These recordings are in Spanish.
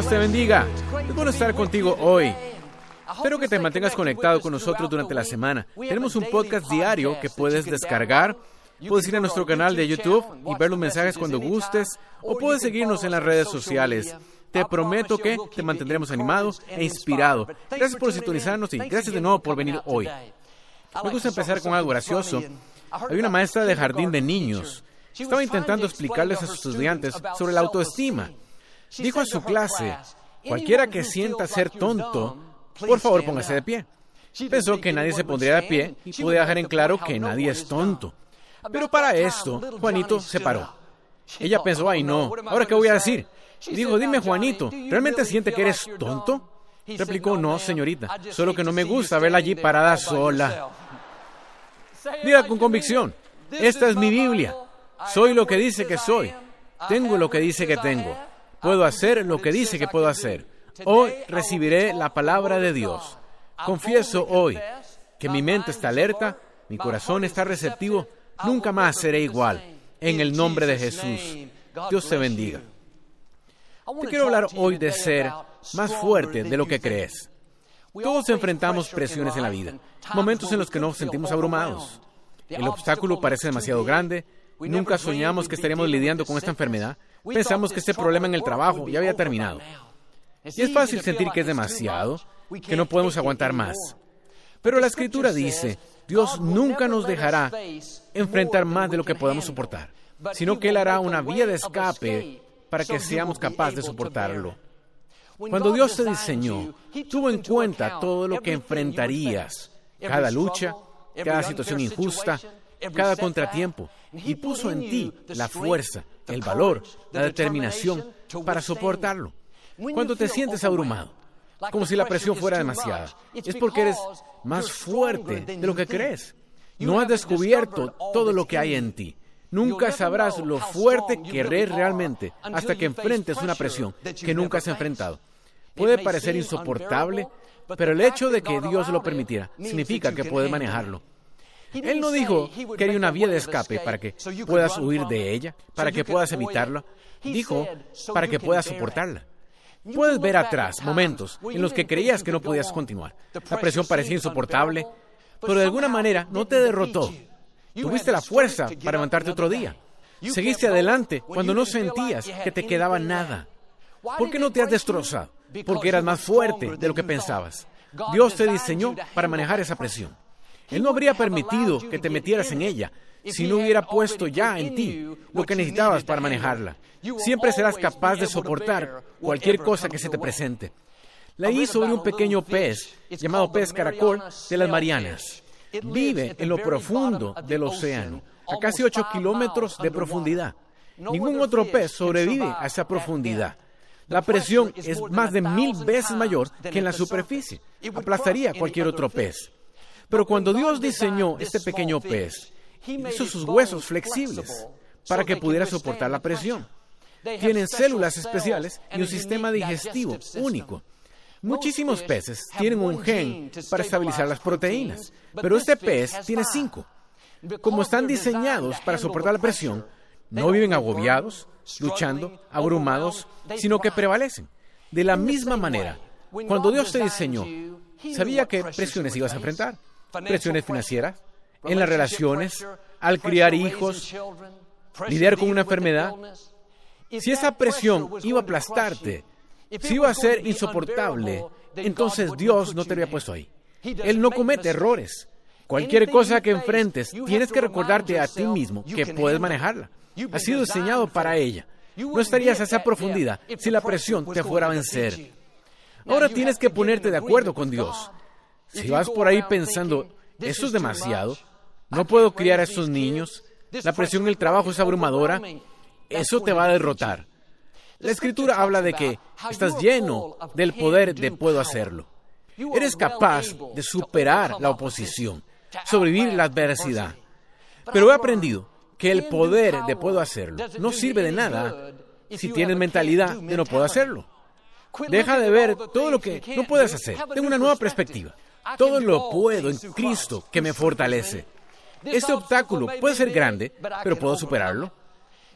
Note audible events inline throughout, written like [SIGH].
Dios te bendiga. Es bueno estar contigo hoy. Espero que te mantengas conectado con nosotros durante la semana. Tenemos un podcast diario que puedes descargar. Puedes ir a nuestro canal de YouTube y ver los mensajes cuando gustes o puedes seguirnos en las redes sociales. Te prometo que te mantendremos animado e inspirado. Gracias por sintonizarnos y gracias de nuevo por venir hoy. Me gusta empezar con algo gracioso. Hay una maestra de jardín de niños. Estaba intentando explicarles a sus estudiantes sobre la autoestima. Dijo a su clase, cualquiera que sienta ser tonto, por favor póngase de pie. Pensó que nadie se pondría de pie y pude dejar en claro que nadie es tonto. Pero para esto, Juanito se paró. Ella pensó, ay no, ¿ahora qué voy a decir? Dijo, dime Juanito, ¿realmente siente que eres tonto? Replicó, no, señorita, solo que no me gusta verla allí parada sola. [LAUGHS] Diga con convicción, esta es mi Biblia. Soy lo que dice que soy. Tengo lo que dice que tengo. Puedo hacer lo que dice que puedo hacer. Hoy recibiré la palabra de Dios. Confieso hoy que mi mente está alerta, mi corazón está receptivo. Nunca más seré igual. En el nombre de Jesús. Dios te bendiga. Te quiero hablar hoy de ser más fuerte de lo que crees. Todos enfrentamos presiones en la vida, momentos en los que nos sentimos abrumados. El obstáculo parece demasiado grande, nunca soñamos que estaríamos lidiando con esta enfermedad, pensamos que este problema en el trabajo ya había terminado. Y es fácil sentir que es demasiado, que no podemos aguantar más. Pero la escritura dice, Dios nunca nos dejará enfrentar más de lo que podamos soportar, sino que Él hará una vía de escape para que seamos capaces de soportarlo. Cuando Dios te diseñó, tuvo en cuenta todo lo que enfrentarías, cada lucha, cada situación injusta, cada contratiempo, y puso en ti la fuerza, el valor, la determinación para soportarlo. Cuando te sientes abrumado, como si la presión fuera demasiada, es porque eres más fuerte de lo que crees. No has descubierto todo lo que hay en ti. Nunca sabrás lo fuerte que eres realmente hasta que enfrentes una presión que nunca has enfrentado. Puede parecer insoportable, pero el hecho de que Dios lo permitiera significa que puedes manejarlo. Él no dijo que hay una vía de escape para que puedas huir de ella, para que puedas evitarla. Dijo para que puedas soportarla. Puedes ver atrás momentos en los que creías que no podías continuar. La presión parecía insoportable, pero de alguna manera no te derrotó. Tuviste la fuerza para levantarte otro día. Seguiste adelante cuando no sentías que te quedaba nada. ¿Por qué no te has destrozado? Porque eras más fuerte de lo que pensabas. Dios te diseñó para manejar esa presión. Él no habría permitido que te metieras en ella si no hubiera puesto ya en ti lo que necesitabas para manejarla. Siempre serás capaz de soportar cualquier cosa que se te presente. Leí sobre un pequeño pez llamado pez caracol de las Marianas. Vive en lo profundo del océano, a casi 8 kilómetros de profundidad. Ningún otro pez sobrevive a esa profundidad. La presión es más de mil veces mayor que en la superficie. Aplastaría cualquier otro pez. Pero cuando Dios diseñó este pequeño pez, hizo sus huesos flexibles para que pudiera soportar la presión. Tienen células especiales y un sistema digestivo único. Muchísimos peces tienen un gen para estabilizar las proteínas, pero este pez tiene cinco. Como están diseñados para soportar la presión, no viven agobiados, luchando, abrumados, sino que prevalecen. De la misma manera, cuando Dios te diseñó, sabía qué presiones ibas a enfrentar. Presiones financieras, en las relaciones, al criar hijos, lidiar con una enfermedad. Si esa presión iba a aplastarte, si iba a ser insoportable, entonces Dios no te había puesto ahí. Él no comete errores. Cualquier cosa que enfrentes, tienes que recordarte a ti mismo que puedes manejarla. Has sido diseñado para ella. No estarías a esa profundidad si la presión te fuera a vencer. Ahora tienes que ponerte de acuerdo con Dios. Si vas por ahí pensando, eso es demasiado, no puedo criar a estos niños, la presión en el trabajo es abrumadora, eso te va a derrotar. La escritura habla de que estás lleno del poder de puedo hacerlo. Eres capaz de superar la oposición, sobrevivir la adversidad. Pero he aprendido que el poder de puedo hacerlo no sirve de nada si tienes mentalidad de no puedo hacerlo. Deja de ver todo lo que no puedes hacer. Tengo una nueva perspectiva. Todo lo puedo en Cristo que me fortalece. Este obstáculo puede ser grande, pero puedo superarlo.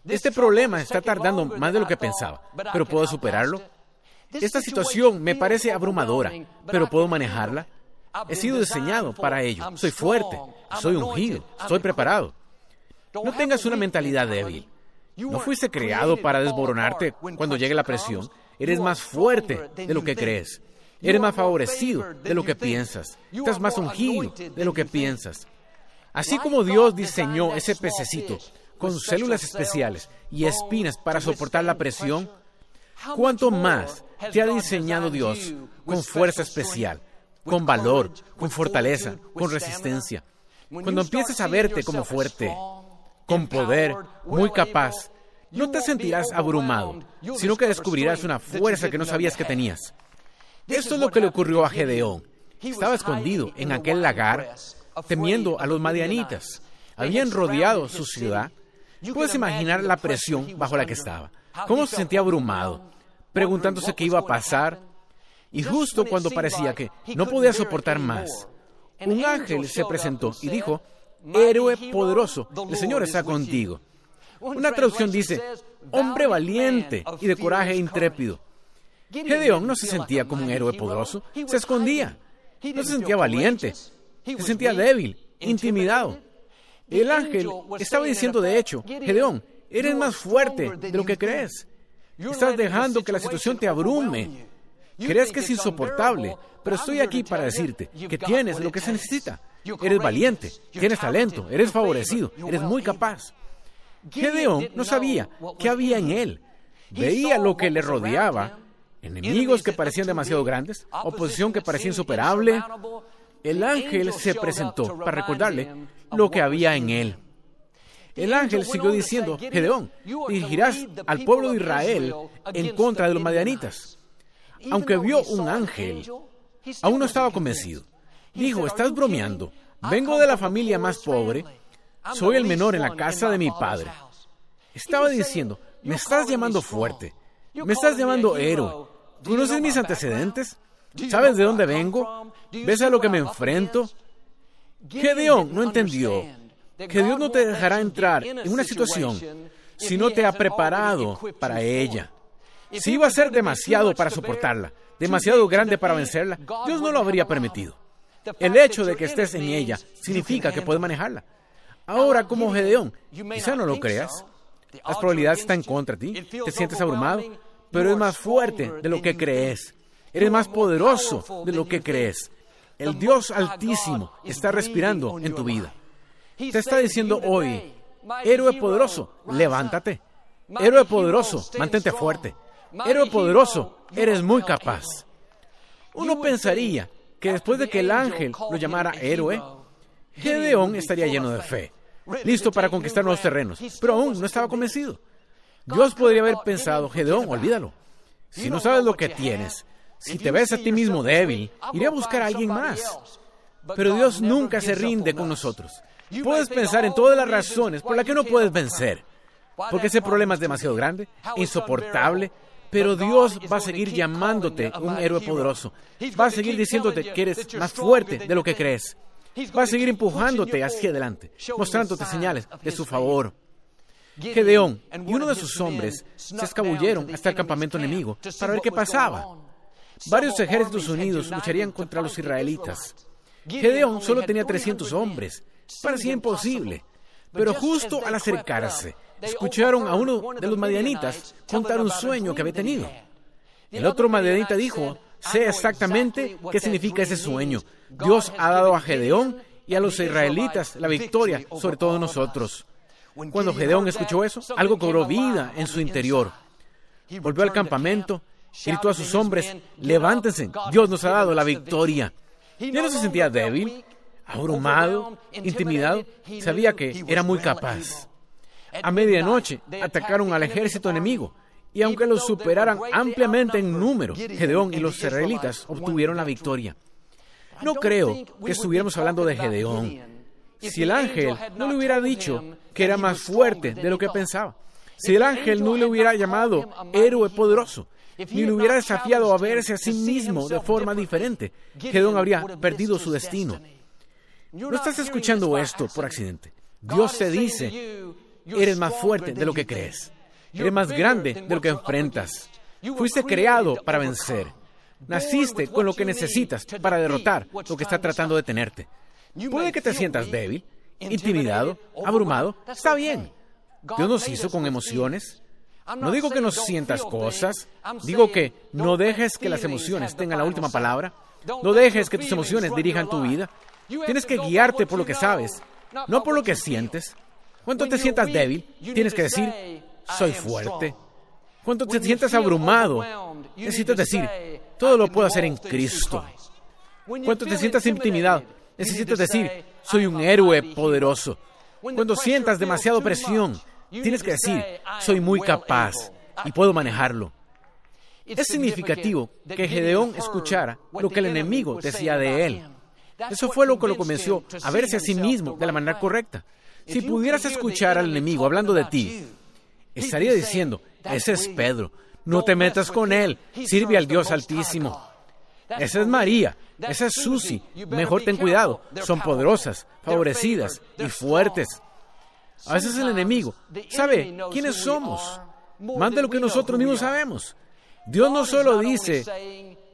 Este problema está tardando más de lo que pensaba, pero puedo superarlo. Esta situación me parece abrumadora, pero puedo manejarla. He sido diseñado para ello. Soy fuerte, soy ungido, estoy preparado. No tengas una mentalidad débil. No fuiste creado para desmoronarte cuando llegue la presión. Eres más fuerte de lo que crees. Eres más favorecido de lo que piensas. Estás más ungido de lo que piensas. Así como Dios diseñó ese pececito con células especiales y espinas para soportar la presión, ¿cuánto más te ha diseñado Dios con fuerza especial, con valor, con fortaleza, con resistencia? Cuando empieces a verte como fuerte, con poder, muy capaz, no te sentirás abrumado, sino que descubrirás una fuerza que no sabías que tenías. Esto es lo que le ocurrió a Gedeón. Estaba escondido en aquel lagar, temiendo a los madianitas. Habían rodeado su ciudad. Puedes imaginar la presión bajo la que estaba. Cómo se sentía abrumado, preguntándose qué iba a pasar. Y justo cuando parecía que no podía soportar más, un ángel se presentó y dijo, héroe poderoso, el Señor está contigo. Una traducción dice, hombre valiente y de coraje intrépido. Gedeón no se sentía como un héroe poderoso, se escondía. No se sentía valiente, se sentía débil, intimidado. El ángel estaba diciendo, de hecho, Gedeón, eres más fuerte de lo que crees. Estás dejando que la situación te abrume. Crees que es insoportable, pero estoy aquí para decirte que tienes lo que se necesita. Eres valiente, tienes talento, eres favorecido, eres muy capaz. Gedeón no sabía qué había en él. Veía lo que le rodeaba, enemigos que parecían demasiado grandes, oposición que parecía insuperable. El ángel se presentó para recordarle lo que había en él. El ángel siguió diciendo, Gedeón, dirigirás al pueblo de Israel en contra de los madianitas. Aunque vio un ángel, aún no estaba convencido. Dijo, estás bromeando. Vengo de la familia más pobre. Soy el menor en la casa de mi padre. Estaba diciendo, me estás llamando fuerte. Me estás llamando héroe. ¿Conoces mis antecedentes? ¿Sabes de dónde vengo? ¿Ves a lo que me enfrento? Gedeón no entendió que Dios no te dejará entrar en una situación si no te ha preparado para ella. Si iba a ser demasiado para soportarla, demasiado grande para vencerla, Dios no lo habría permitido. El hecho de que estés en ella significa que puedes manejarla. Ahora, como Gedeón, quizá no lo creas. Las probabilidades están contra ti. Te sientes abrumado, pero es más fuerte de lo que crees. Eres más poderoso de lo que crees. El Dios Altísimo está respirando en tu vida. Te está diciendo hoy, héroe poderoso, levántate. Héroe poderoso, mantente fuerte. Héroe poderoso, eres muy capaz. Uno pensaría que después de que el ángel lo llamara héroe, Gedeón estaría lleno de fe, listo para conquistar nuevos terrenos, pero aún no estaba convencido. Dios podría haber pensado, Gedeón, olvídalo. Si no sabes lo que tienes, si te ves a ti mismo débil, iré a buscar a alguien más. Pero Dios nunca se rinde con nosotros. Puedes pensar en todas las razones por las que no puedes vencer. Porque ese problema es demasiado grande, insoportable, pero Dios va a seguir llamándote un héroe poderoso. Va a seguir diciéndote que eres más fuerte de lo que crees. Va a seguir empujándote hacia adelante, mostrándote señales de su favor. Gedeón y uno de sus hombres se escabulleron hasta el campamento enemigo para ver qué pasaba. Varios ejércitos unidos lucharían contra los israelitas. Gedeón solo tenía 300 hombres. Parecía imposible. Pero justo al acercarse, escucharon a uno de los madianitas contar un sueño que había tenido. El otro madianita dijo, sé exactamente qué significa ese sueño. Dios ha dado a Gedeón y a los israelitas la victoria sobre todos nosotros. Cuando Gedeón escuchó eso, algo cobró vida en su interior. Volvió al campamento, gritó a sus hombres, levántense, Dios nos ha dado la victoria. Ya no se sentía débil, abrumado, intimidado, sabía que era muy capaz. A medianoche atacaron al ejército enemigo y aunque los superaran ampliamente en número, Gedeón y los israelitas obtuvieron la victoria. No creo que estuviéramos hablando de Gedeón. Si el ángel no le hubiera dicho que era más fuerte de lo que pensaba, si el ángel no le hubiera llamado héroe poderoso, ni le hubiera desafiado a verse a sí mismo de forma diferente, Gedeón habría perdido su destino. No estás escuchando esto por accidente. Dios te dice, eres más fuerte de lo que crees. Eres más grande de lo que enfrentas. Fuiste creado para vencer. Naciste con lo que necesitas para derrotar lo que está tratando de tenerte. Puede que te sientas débil, intimidado, abrumado. Está bien. Dios nos hizo con emociones. No digo que no sientas cosas. Digo que no dejes que las emociones tengan la última palabra. No dejes que tus emociones dirijan tu vida. Tienes que guiarte por lo que sabes, no por lo que sientes. Cuando te sientas débil, tienes que decir, soy fuerte. Cuando te sientas abrumado, necesitas decir, todo lo puedo hacer en Cristo. Cuando te sientas intimidado, necesitas decir, soy un héroe poderoso. Cuando sientas demasiada presión, tienes que decir, soy muy capaz y puedo manejarlo. Es significativo que Gedeón escuchara lo que el enemigo decía de él. Eso fue lo que lo convenció a verse a sí mismo de la manera correcta. Si pudieras escuchar al enemigo hablando de ti, estaría diciendo, ese es Pedro, no te metas con él, sirve al Dios Altísimo. Esa es María, esa es Susi, mejor ten cuidado, son poderosas, favorecidas y fuertes. A veces el enemigo sabe quiénes somos, más de lo que nosotros mismos sabemos. Dios no solo dice,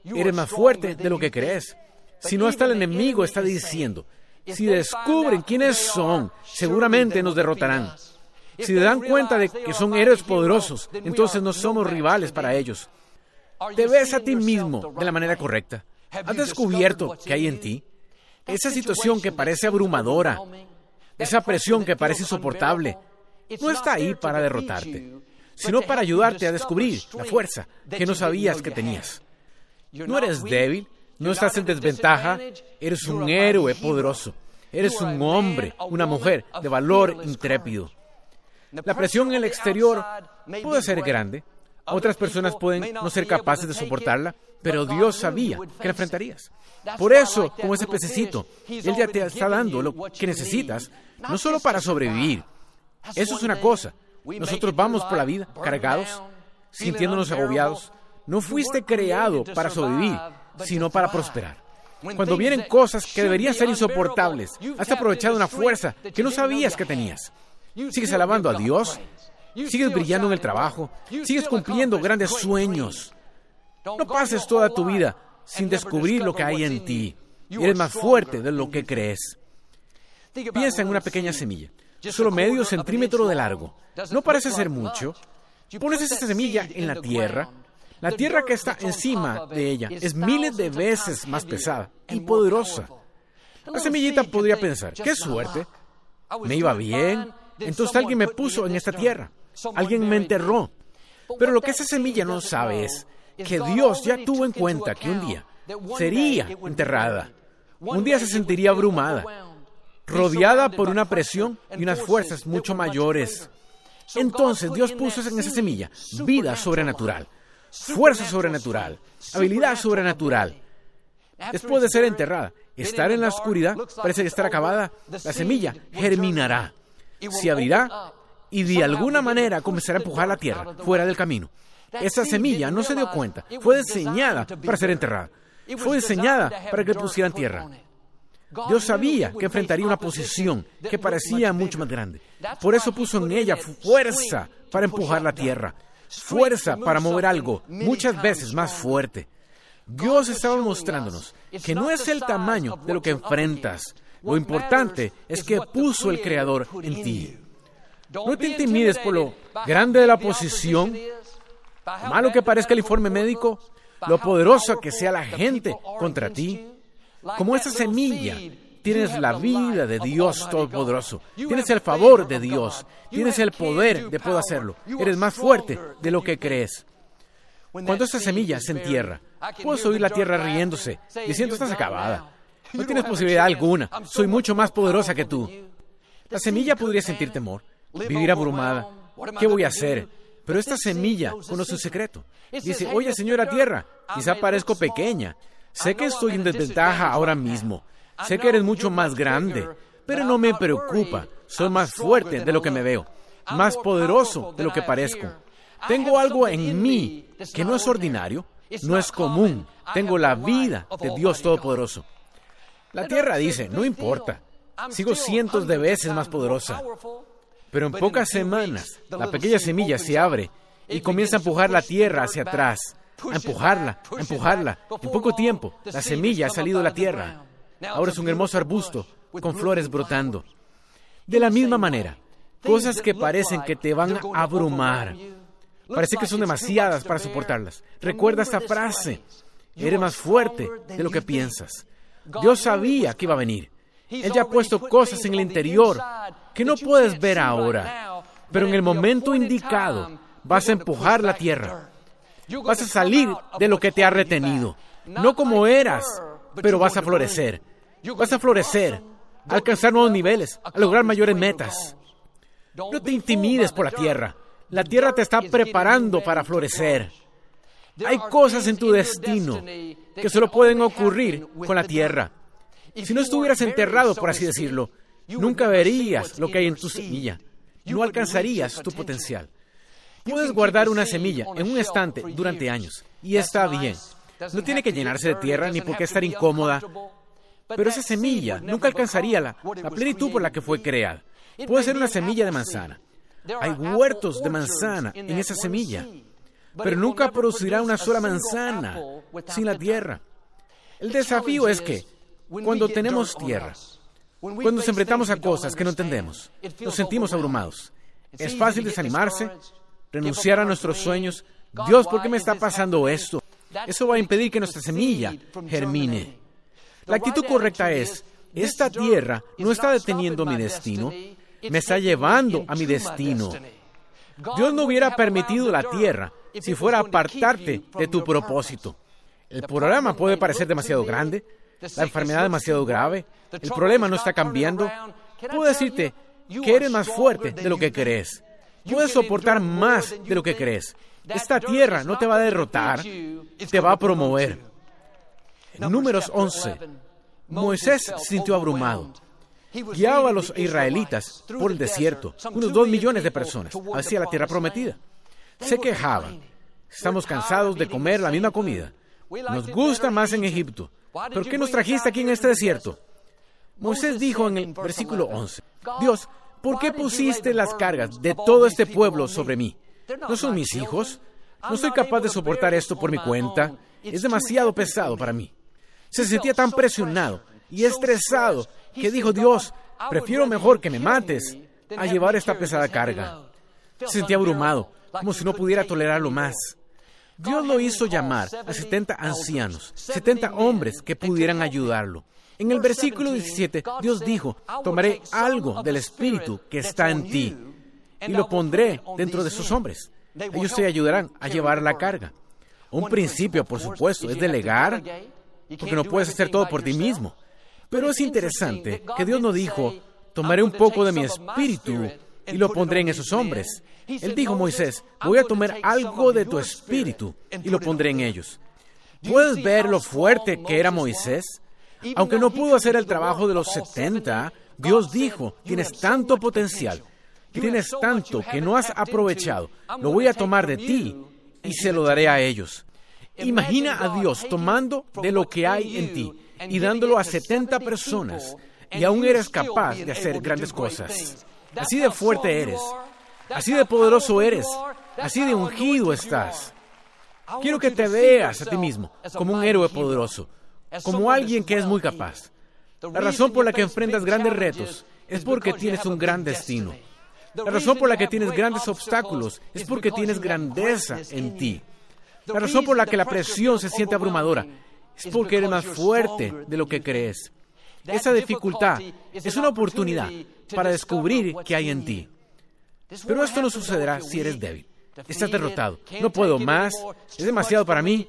eres más fuerte de lo que crees, sino hasta el enemigo está diciendo, si descubren quiénes son, seguramente nos derrotarán. Si se dan cuenta de que son héroes poderosos, entonces no somos rivales para ellos. Te ves a ti mismo de la manera correcta. ¿Has descubierto que hay en ti? Esa situación que parece abrumadora, esa presión que parece insoportable, no está ahí para derrotarte, sino para ayudarte a descubrir la fuerza que no sabías que tenías. No eres débil, no estás en desventaja, eres un héroe poderoso, eres un hombre, una mujer de valor intrépido. La presión en el exterior puede ser grande, otras personas pueden no ser capaces de soportarla, pero Dios sabía que la enfrentarías. Por eso, como ese pececito, Él ya te está dando lo que necesitas, no solo para sobrevivir. Eso es una cosa. Nosotros vamos por la vida cargados, sintiéndonos agobiados. No fuiste creado para sobrevivir, sino para prosperar. Cuando vienen cosas que deberían ser insoportables, has aprovechado una fuerza que no sabías que tenías. Sigues alabando a Dios, sigues brillando en el trabajo, sigues cumpliendo grandes sueños. No pases toda tu vida sin descubrir lo que hay en ti. Eres más fuerte de lo que crees. Piensa en una pequeña semilla, solo medio centímetro de largo. No parece ser mucho. Pones esa semilla en la tierra. La tierra que está encima de ella es miles de veces más pesada y poderosa. La semillita podría pensar, qué suerte, me iba bien, entonces alguien me puso en esta tierra, alguien me enterró. Pero lo que esa semilla no sabe es que Dios ya tuvo en cuenta que un día. sería enterrada. Un día se sentiría abrumada, rodeada por una presión y unas fuerzas mucho mayores. Entonces Dios puso en esa semilla vida sobrenatural, fuerza sobrenatural, habilidad sobrenatural. Después de ser enterrada, estar en la oscuridad, parece que estar acabada, la semilla germinará, se abrirá y de alguna manera comenzará a empujar la tierra fuera del camino. Esa semilla no se dio cuenta, fue diseñada para ser enterrada, fue diseñada para que pusieran tierra. Dios sabía que enfrentaría una posición que parecía mucho más grande. Por eso puso en ella fuerza para empujar la tierra, fuerza para mover algo muchas veces más fuerte. Dios estaba mostrándonos que no es el tamaño de lo que enfrentas. Lo importante es que puso el Creador en ti. No te intimides por lo grande de la posición, malo que parezca el informe médico, lo poderosa que sea la gente contra ti. Como esa semilla, tienes la vida de Dios Todopoderoso, tienes el favor de Dios, tienes el poder de poder hacerlo, eres más fuerte de lo que crees. Cuando esa semilla se entierra, puedes oír la tierra riéndose, diciendo estás acabada. No tienes posibilidad alguna, soy mucho más poderosa que tú. La semilla podría sentir temor, vivir abrumada. ¿Qué voy a hacer? Pero esta semilla conoce un secreto. Dice, oye señora tierra, quizá parezco pequeña, Sé que estoy en desventaja ahora mismo. Sé que eres mucho más grande, pero no me preocupa. Soy más fuerte de lo que me veo, más poderoso de lo que parezco. Tengo algo en mí que no es ordinario, no es común. Tengo la vida de Dios Todopoderoso. La tierra dice, no importa, sigo cientos de veces más poderosa. Pero en pocas semanas, la pequeña semilla se abre y comienza a empujar la tierra hacia atrás, a empujarla, a empujarla. En poco tiempo, la semilla ha salido de la tierra. Ahora es un hermoso arbusto con flores brotando. De la misma manera, cosas que parecen que te van a abrumar. Parece que son demasiadas para soportarlas. Recuerda esta frase. Eres más fuerte de lo que piensas. Dios sabía que iba a venir. Él ya ha puesto cosas en el interior que no puedes ver ahora, pero en el momento indicado vas a empujar la tierra. Vas a salir de lo que te ha retenido. No como eras, pero vas a florecer. Vas a florecer, a alcanzar nuevos niveles, a lograr mayores metas. No te intimides por la tierra. La tierra te está preparando para florecer. Hay cosas en tu destino que solo pueden ocurrir con la tierra. Si no estuvieras enterrado, por así decirlo, nunca verías lo que hay en tu semilla. No alcanzarías tu potencial. Puedes guardar una semilla en un estante durante años y está bien. No tiene que llenarse de tierra ni por qué estar incómoda. Pero esa semilla nunca alcanzaría la, plenitud por la que fue creada. Puede ser una semilla de manzana. Hay huertos de manzana en esa semilla, pero nunca producirá una sola manzana sin la tierra. El desafío es que cuando tenemos tierra, cuando nos enfrentamos a cosas que no entendemos, nos sentimos abrumados. Es fácil desanimarse, renunciar a nuestros sueños. Dios, ¿por qué me está pasando esto? Eso va a impedir que nuestra semilla germine. La actitud correcta es, esta tierra no está deteniendo mi destino, me está llevando a mi destino. Dios no hubiera permitido la tierra si fuera a apartarte de tu propósito. El programa puede parecer demasiado grande, la enfermedad demasiado grave, el problema no está cambiando. Puedo decirte que eres más fuerte de lo que crees. Puedes soportar más de lo que crees. Esta tierra no te va a derrotar, te va a promover. En números 11, Moisés se sintió abrumado. Guiaba a los israelitas por el desierto, unos dos millones de personas, hacia la tierra prometida. Se quejaban. Estamos cansados de comer la misma comida. Nos gusta más en Egipto. ¿Por qué nos trajiste aquí en este desierto? Moisés dijo en el versículo 11, Dios, ¿por qué pusiste las cargas de todo este pueblo sobre mí? ¿No son mis hijos? No soy capaz de soportar esto por mi cuenta. Es demasiado pesado para mí. Se sentía tan presionado y estresado que dijo, Dios, prefiero mejor que me mates a llevar esta pesada carga. Se sentía abrumado, como si no pudiera tolerarlo más. Dios lo hizo llamar a 70 ancianos, 70 hombres que pudieran ayudarlo. En el versículo 17, Dios dijo, tomaré algo del Espíritu que está en ti y lo pondré dentro de esos hombres. Ellos te ayudarán a llevar la carga. Un principio, por supuesto, es delegar, porque no puedes hacer todo por ti mismo. Pero es interesante que Dios no dijo, tomaré un poco de mi espíritu y lo pondré en esos hombres. Él dijo, Moisés, voy a tomar algo de tu espíritu y lo pondré en ellos. ¿Puedes ver lo fuerte que era Moisés? Aunque no pudo hacer el trabajo de los 70, Dios dijo, tienes tanto potencial, tienes tanto que no has aprovechado, lo voy a tomar de ti y se lo daré a ellos. Imagina a Dios tomando de lo que hay en ti y dándolo a 70 personas y aún eres capaz de hacer grandes cosas. Así de fuerte eres, así de poderoso eres, así de ungido estás. Quiero que te veas a ti mismo como un héroe poderoso, como alguien que es muy capaz. La razón por la que enfrentas grandes retos es porque tienes un gran destino. La razón por la que tienes grandes obstáculos es porque tienes grandeza en ti. La razón por la que la presión se siente abrumadora es porque eres más fuerte de lo que crees. Esa dificultad es una oportunidad para descubrir qué hay en ti. Pero esto no sucederá si eres débil. Estás derrotado. No puedo más. Es demasiado para mí.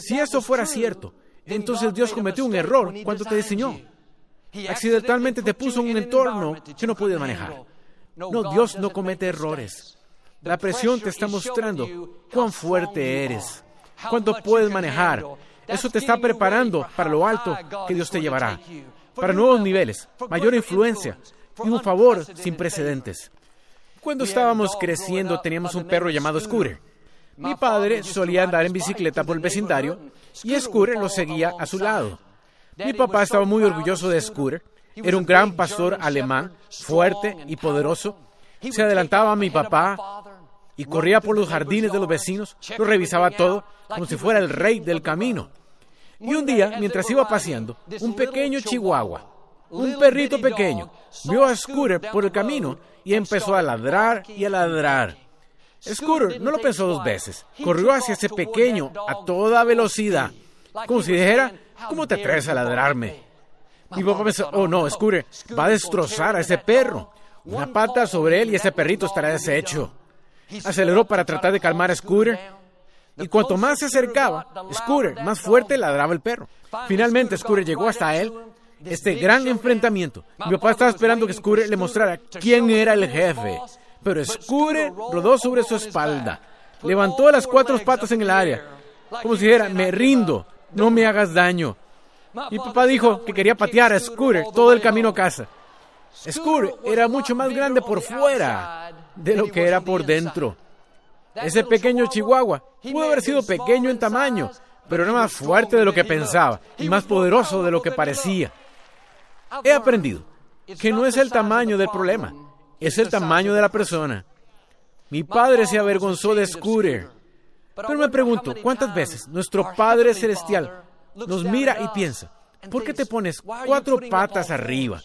Si eso fuera cierto, entonces Dios cometió un error cuando te diseñó. Accidentalmente te puso en un entorno que no podías manejar. No, Dios no comete errores. La presión te está mostrando cuán fuerte eres, cuánto puedes manejar. Eso te está preparando para lo alto que Dios te llevará, para nuevos niveles, mayor influencia y un favor sin precedentes. Cuando estábamos creciendo teníamos un perro llamado Scooter. Mi padre solía andar en bicicleta por el vecindario y Scooter lo seguía a su lado. Mi papá estaba muy orgulloso de Scooter. Era un gran pastor alemán, fuerte y poderoso. Se adelantaba a mi papá y corría por los jardines de los vecinos, lo revisaba todo como si fuera el rey del camino. Y un día, mientras iba paseando, un pequeño chihuahua, un perrito pequeño, vio a Scooter por el camino y empezó a ladrar y a ladrar. Scooter no lo pensó dos veces, corrió hacia ese pequeño a toda velocidad, como si dijera, ¿cómo te atreves a ladrarme? Mi papá pensó, oh no, Scooter va a destrozar a ese perro. Una pata sobre él y ese perrito estará deshecho. Aceleró para tratar de calmar a Scooter. Y cuanto más se acercaba, Scooter más fuerte ladraba el perro. Finalmente Scooter llegó hasta él. Este gran enfrentamiento. Mi papá estaba esperando que Scooter le mostrara quién era el jefe. Pero Scooter rodó sobre su espalda. Levantó las cuatro patas en el área. Como si dijera, me rindo, no me hagas daño. Mi papá dijo que quería patear a Scooter todo el camino a casa. Scooter era mucho más grande por fuera de lo que era por dentro. Ese pequeño chihuahua pudo haber sido pequeño en tamaño, pero era más fuerte de lo que pensaba y más poderoso de lo que parecía. He aprendido que no es el tamaño del problema, es el tamaño de la persona. Mi padre se avergonzó de Scooter. Pero me pregunto, ¿cuántas veces nuestro Padre Celestial nos mira y piensa, ¿por qué te pones cuatro patas arriba?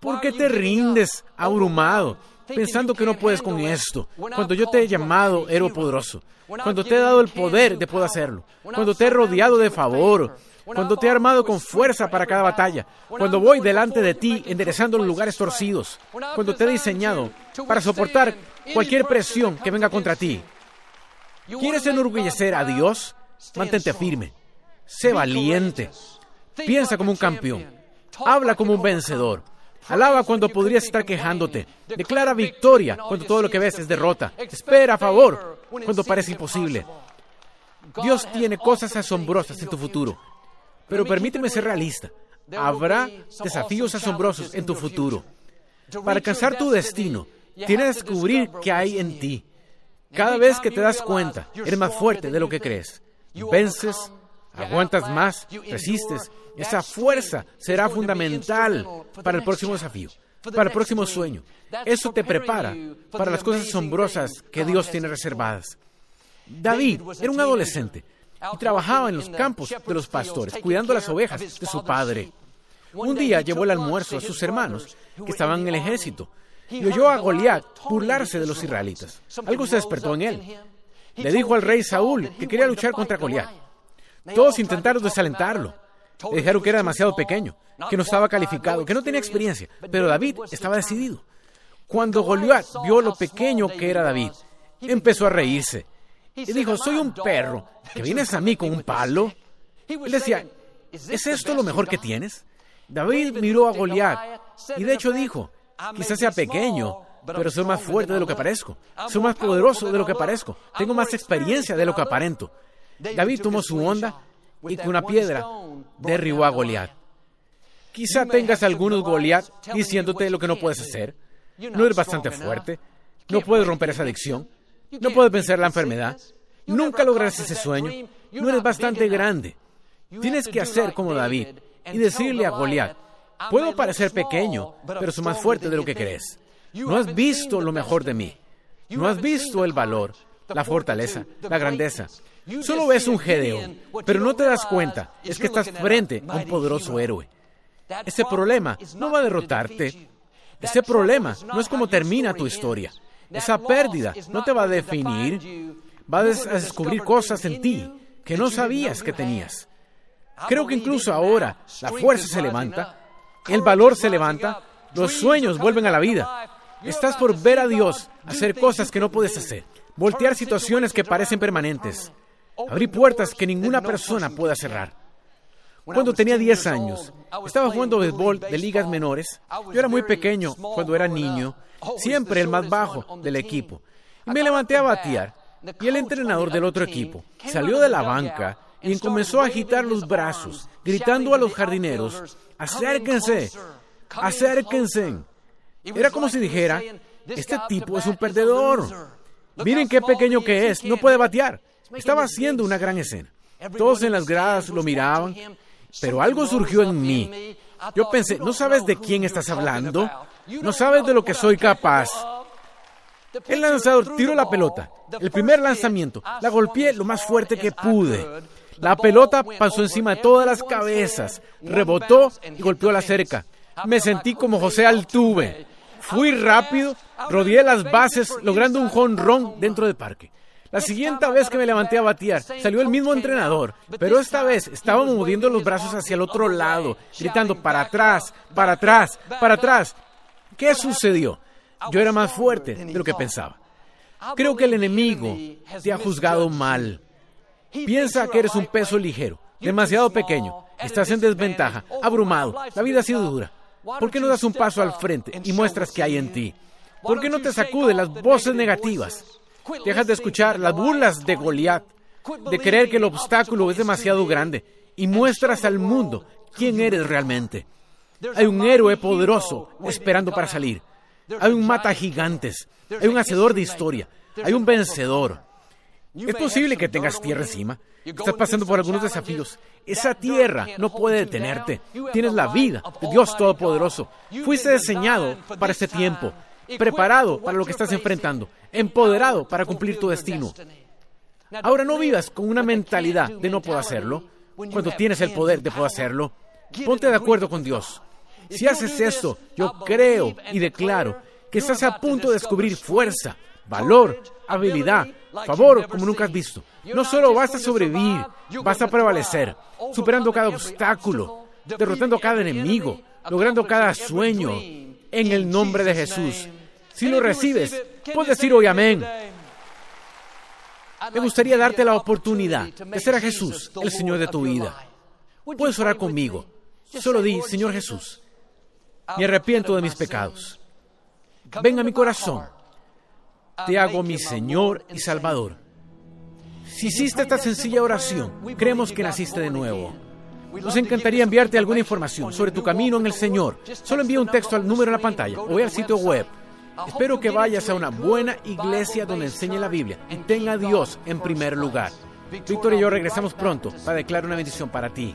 ¿Por qué te rindes abrumado, pensando que no puedes con esto? Cuando yo te he llamado héroe poderoso, cuando te he dado el poder de poder hacerlo, cuando te he rodeado de favor, cuando te he armado con fuerza para cada batalla, cuando voy delante de ti enderezando los lugares torcidos, cuando te he diseñado para soportar cualquier presión que venga contra ti. ¿Quieres enorgullecer a Dios? Mantente firme. Sé valiente. Piensa como un campeón. Habla como un vencedor. Alaba cuando podrías estar quejándote. Declara victoria cuando todo lo que ves es derrota. Espera a favor cuando parece imposible. Dios tiene cosas asombrosas en tu futuro. Pero permíteme ser realista. Habrá desafíos asombrosos en tu futuro. Para alcanzar tu destino, tienes que descubrir qué hay en ti. Cada vez que te das cuenta, eres más fuerte de lo que crees. Vences, aguantas más, resistes. Esa fuerza será fundamental para el próximo desafío, para el próximo sueño. Eso te prepara para las cosas asombrosas que Dios tiene reservadas. David era un adolescente y trabajaba en los campos de los pastores, cuidando las ovejas de su padre. Un día llevó el almuerzo a sus hermanos que estaban en el ejército y oyó a Goliat burlarse de los israelitas. Algo se despertó en él. Le dijo al rey Saúl que quería luchar contra Goliat. Todos intentaron desalentarlo. Le dijeron que era demasiado pequeño, que no estaba calificado, que no tenía experiencia, pero David estaba decidido. Cuando Goliat vio lo pequeño que era David, empezó a reírse y dijo, soy un perro, que vienes a mí con un palo. Él decía, ¿es esto lo mejor que tienes? David miró a Goliat y de hecho dijo, quizás sea pequeño, pero soy más fuerte de lo que parezco. Soy más poderoso de lo que parezco. Tengo más experiencia de lo que aparento. David tomó su onda y con una piedra derribó a Goliat. Quizá tengas algunos Goliat diciéndote lo que no puedes hacer. No eres bastante fuerte. No puedes romper esa adicción. No puedes vencer la enfermedad. Nunca lograrás ese sueño. No eres bastante grande. Tienes que hacer como David y decirle a Goliat, puedo parecer pequeño, pero soy más fuerte de lo que crees. No has visto lo mejor de mí. No has visto el valor, la fortaleza, la grandeza. Solo ves un Gedeón, pero no te das cuenta. Es que estás frente a un poderoso héroe. Ese problema no va a derrotarte. Ese problema no es como termina tu historia. Esa pérdida no te va a definir. Vas a descubrir cosas en ti que no sabías que tenías. Creo que incluso ahora la fuerza se levanta, el valor se levanta, los sueños vuelven a la vida. Estás por ver a Dios hacer cosas que no puedes hacer, voltear situaciones que parecen permanentes, abrir puertas que ninguna persona pueda cerrar. Cuando tenía 10 años, estaba jugando béisbol de ligas menores. Yo era muy pequeño cuando era niño, siempre el más bajo del equipo. me levanté a batear y el entrenador del otro equipo salió de la banca y comenzó a agitar los brazos, gritando a los jardineros, acérquense, acérquense. Era como si dijera, este tipo es un perdedor. Miren qué pequeño que es, no puede batear. Estaba haciendo una gran escena. Todos en las gradas lo miraban, pero algo surgió en mí. Yo pensé, ¿no sabes de quién estás hablando? ¿No sabes de lo que soy capaz? El lanzador tiró la pelota. El primer lanzamiento. La golpeé lo más fuerte que pude. La pelota pasó encima de todas las cabezas, rebotó y golpeó la cerca. Me sentí como José Altuve. Fui rápido, rodeé las bases, logrando un jonrón dentro del parque. La siguiente vez que me levanté a batear, salió el mismo entrenador, pero esta vez estaba moviendo los brazos hacia el otro lado, gritando para atrás, para atrás, para atrás. ¿Qué sucedió? Yo era más fuerte de lo que pensaba. Creo que el enemigo te ha juzgado mal. Piensa que eres un peso ligero, demasiado pequeño, estás en desventaja, abrumado, la vida ha sido dura. ¿Por qué no das un paso al frente y muestras que hay en ti? ¿Por qué no te sacude las voces negativas? Dejas de escuchar las burlas de Goliat, de creer que el obstáculo es demasiado grande y muestras al mundo quién eres realmente. Hay un héroe poderoso esperando para salir. Hay un mata gigantes. Hay un hacedor de historia. Hay un vencedor. Es posible que tengas tierra encima. Estás pasando por algunos desafíos. Esa tierra no puede detenerte. Tienes la vida de Dios Todopoderoso. Fuiste diseñado para este tiempo, preparado para lo que estás enfrentando, empoderado para cumplir tu destino. Ahora no vivas con una mentalidad de no puedo hacerlo, cuando tienes el poder de poder hacerlo. Ponte de acuerdo con Dios. Si haces esto, yo creo y declaro que estás a punto de descubrir fuerza, valor, habilidad, favor como nunca has visto. No solo vas a sobrevivir, vas a prevalecer, superando cada obstáculo, derrotando cada enemigo, logrando cada sueño, en el nombre de Jesús. Si lo recibes, puedes decir hoy amén. Me gustaría darte la oportunidad de ser a Jesús el Señor de tu vida. Puedes orar conmigo. Solo di, Señor Jesús, me arrepiento de mis pecados. Ven a mi corazón. Te hago mi Señor y Salvador. Si hiciste esta sencilla oración, creemos que naciste de nuevo. Nos encantaría enviarte alguna información sobre tu camino en el Señor. Solo envía un texto al número en la pantalla o al sitio web. Espero que vayas a una buena iglesia donde enseñe la Biblia y tenga a Dios en primer lugar. Víctor y yo regresamos pronto para declarar una bendición para ti.